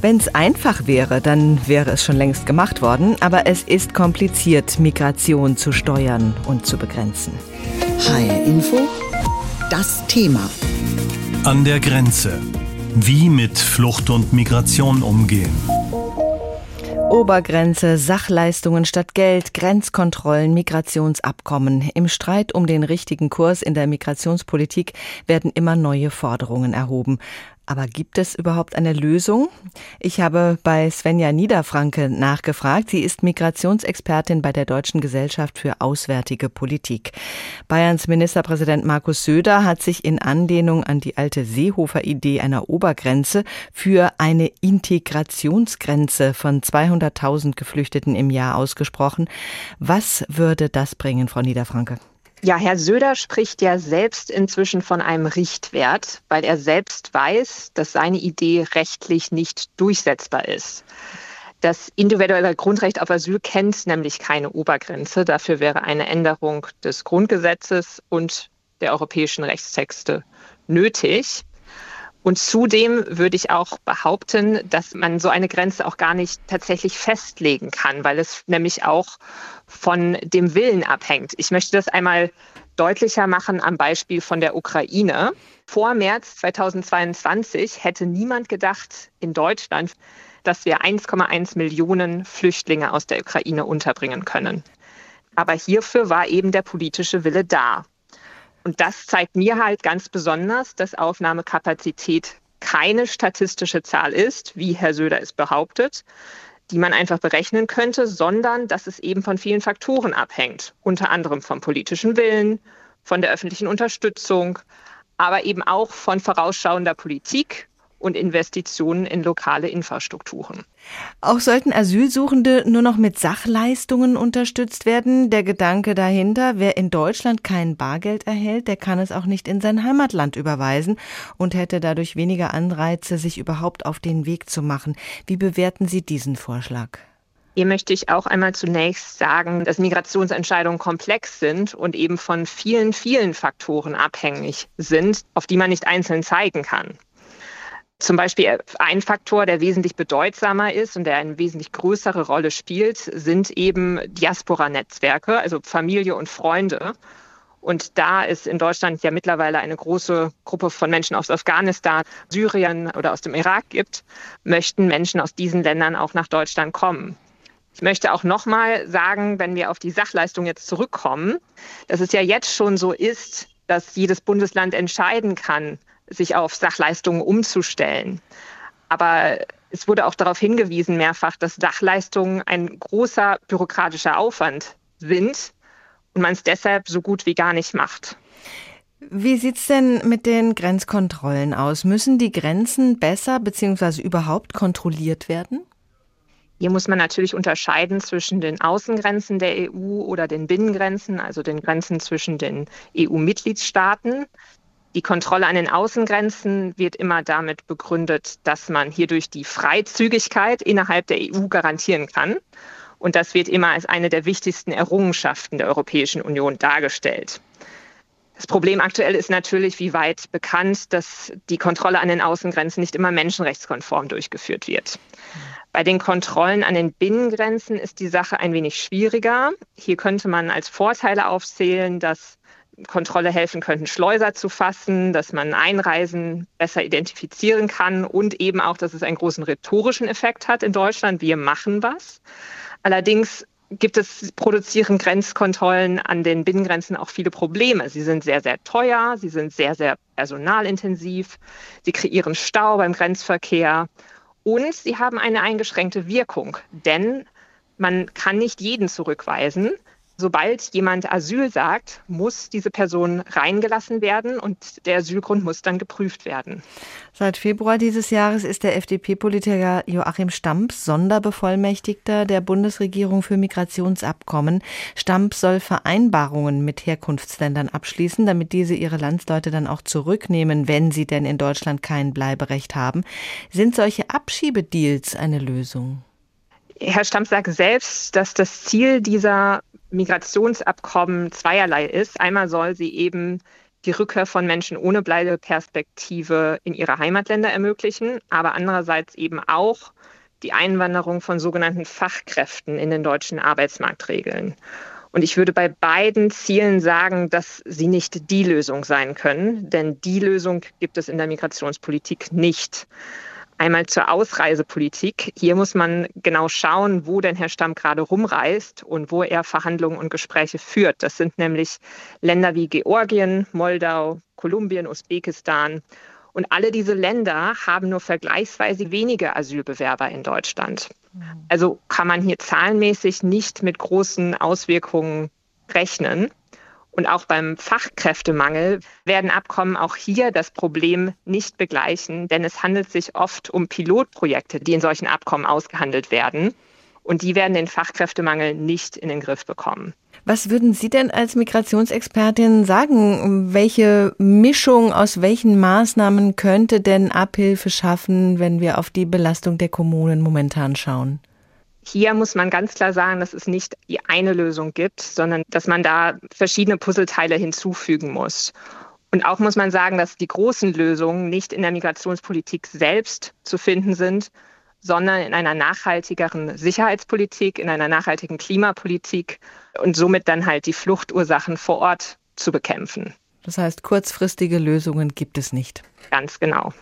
Wenn es einfach wäre, dann wäre es schon längst gemacht worden, aber es ist kompliziert, Migration zu steuern und zu begrenzen. HR Info, das Thema. An der Grenze. Wie mit Flucht und Migration umgehen. Obergrenze, Sachleistungen statt Geld, Grenzkontrollen, Migrationsabkommen. Im Streit um den richtigen Kurs in der Migrationspolitik werden immer neue Forderungen erhoben. Aber gibt es überhaupt eine Lösung? Ich habe bei Svenja Niederfranke nachgefragt. Sie ist Migrationsexpertin bei der Deutschen Gesellschaft für Auswärtige Politik. Bayerns Ministerpräsident Markus Söder hat sich in Anlehnung an die alte Seehofer-Idee einer Obergrenze für eine Integrationsgrenze von 200.000 Geflüchteten im Jahr ausgesprochen. Was würde das bringen, Frau Niederfranke? Ja, Herr Söder spricht ja selbst inzwischen von einem Richtwert, weil er selbst weiß, dass seine Idee rechtlich nicht durchsetzbar ist. Das individuelle Grundrecht auf Asyl kennt nämlich keine Obergrenze. Dafür wäre eine Änderung des Grundgesetzes und der europäischen Rechtstexte nötig. Und zudem würde ich auch behaupten, dass man so eine Grenze auch gar nicht tatsächlich festlegen kann, weil es nämlich auch von dem Willen abhängt. Ich möchte das einmal deutlicher machen am Beispiel von der Ukraine. Vor März 2022 hätte niemand gedacht in Deutschland, dass wir 1,1 Millionen Flüchtlinge aus der Ukraine unterbringen können. Aber hierfür war eben der politische Wille da. Und das zeigt mir halt ganz besonders, dass Aufnahmekapazität keine statistische Zahl ist, wie Herr Söder es behauptet, die man einfach berechnen könnte, sondern dass es eben von vielen Faktoren abhängt, unter anderem vom politischen Willen, von der öffentlichen Unterstützung, aber eben auch von vorausschauender Politik und Investitionen in lokale Infrastrukturen. Auch sollten Asylsuchende nur noch mit Sachleistungen unterstützt werden. Der Gedanke dahinter, wer in Deutschland kein Bargeld erhält, der kann es auch nicht in sein Heimatland überweisen und hätte dadurch weniger Anreize, sich überhaupt auf den Weg zu machen. Wie bewerten Sie diesen Vorschlag? Hier möchte ich auch einmal zunächst sagen, dass Migrationsentscheidungen komplex sind und eben von vielen, vielen Faktoren abhängig sind, auf die man nicht einzeln zeigen kann. Zum Beispiel ein Faktor, der wesentlich bedeutsamer ist und der eine wesentlich größere Rolle spielt, sind eben Diaspora-Netzwerke, also Familie und Freunde. Und da es in Deutschland ja mittlerweile eine große Gruppe von Menschen aus Afghanistan, Syrien oder aus dem Irak gibt, möchten Menschen aus diesen Ländern auch nach Deutschland kommen. Ich möchte auch nochmal sagen, wenn wir auf die Sachleistung jetzt zurückkommen, dass es ja jetzt schon so ist, dass jedes Bundesland entscheiden kann, sich auf Sachleistungen umzustellen. Aber es wurde auch darauf hingewiesen mehrfach, dass Sachleistungen ein großer bürokratischer Aufwand sind und man es deshalb so gut wie gar nicht macht. Wie sieht es denn mit den Grenzkontrollen aus? Müssen die Grenzen besser bzw. überhaupt kontrolliert werden? Hier muss man natürlich unterscheiden zwischen den Außengrenzen der EU oder den Binnengrenzen, also den Grenzen zwischen den EU-Mitgliedstaaten. Die Kontrolle an den Außengrenzen wird immer damit begründet, dass man hierdurch die Freizügigkeit innerhalb der EU garantieren kann. Und das wird immer als eine der wichtigsten Errungenschaften der Europäischen Union dargestellt. Das Problem aktuell ist natürlich, wie weit bekannt, dass die Kontrolle an den Außengrenzen nicht immer menschenrechtskonform durchgeführt wird. Bei den Kontrollen an den Binnengrenzen ist die Sache ein wenig schwieriger. Hier könnte man als Vorteile aufzählen, dass Kontrolle helfen könnten, Schleuser zu fassen, dass man Einreisen besser identifizieren kann und eben auch, dass es einen großen rhetorischen Effekt hat in Deutschland. Wir machen was. Allerdings gibt es, produzieren Grenzkontrollen an den Binnengrenzen auch viele Probleme. Sie sind sehr, sehr teuer, sie sind sehr, sehr personalintensiv, sie kreieren Stau beim Grenzverkehr und sie haben eine eingeschränkte Wirkung, denn man kann nicht jeden zurückweisen sobald jemand Asyl sagt, muss diese Person reingelassen werden und der Asylgrund muss dann geprüft werden. Seit Februar dieses Jahres ist der FDP-Politiker Joachim Stamps Sonderbevollmächtigter der Bundesregierung für Migrationsabkommen. Stamps soll Vereinbarungen mit Herkunftsländern abschließen, damit diese ihre Landsleute dann auch zurücknehmen, wenn sie denn in Deutschland kein Bleiberecht haben. Sind solche Abschiebedeals eine Lösung? Herr Stamps sagt selbst, dass das Ziel dieser Migrationsabkommen zweierlei ist. Einmal soll sie eben die Rückkehr von Menschen ohne Bleibeperspektive in ihre Heimatländer ermöglichen, aber andererseits eben auch die Einwanderung von sogenannten Fachkräften in den deutschen Arbeitsmarkt regeln. Und ich würde bei beiden Zielen sagen, dass sie nicht die Lösung sein können, denn die Lösung gibt es in der Migrationspolitik nicht. Einmal zur Ausreisepolitik. Hier muss man genau schauen, wo denn Herr Stamm gerade rumreist und wo er Verhandlungen und Gespräche führt. Das sind nämlich Länder wie Georgien, Moldau, Kolumbien, Usbekistan. Und alle diese Länder haben nur vergleichsweise wenige Asylbewerber in Deutschland. Also kann man hier zahlenmäßig nicht mit großen Auswirkungen rechnen. Und auch beim Fachkräftemangel werden Abkommen auch hier das Problem nicht begleichen, denn es handelt sich oft um Pilotprojekte, die in solchen Abkommen ausgehandelt werden. Und die werden den Fachkräftemangel nicht in den Griff bekommen. Was würden Sie denn als Migrationsexpertin sagen? Welche Mischung aus welchen Maßnahmen könnte denn Abhilfe schaffen, wenn wir auf die Belastung der Kommunen momentan schauen? Hier muss man ganz klar sagen, dass es nicht die eine Lösung gibt, sondern dass man da verschiedene Puzzleteile hinzufügen muss. Und auch muss man sagen, dass die großen Lösungen nicht in der Migrationspolitik selbst zu finden sind, sondern in einer nachhaltigeren Sicherheitspolitik, in einer nachhaltigen Klimapolitik und somit dann halt die Fluchtursachen vor Ort zu bekämpfen. Das heißt, kurzfristige Lösungen gibt es nicht. Ganz genau.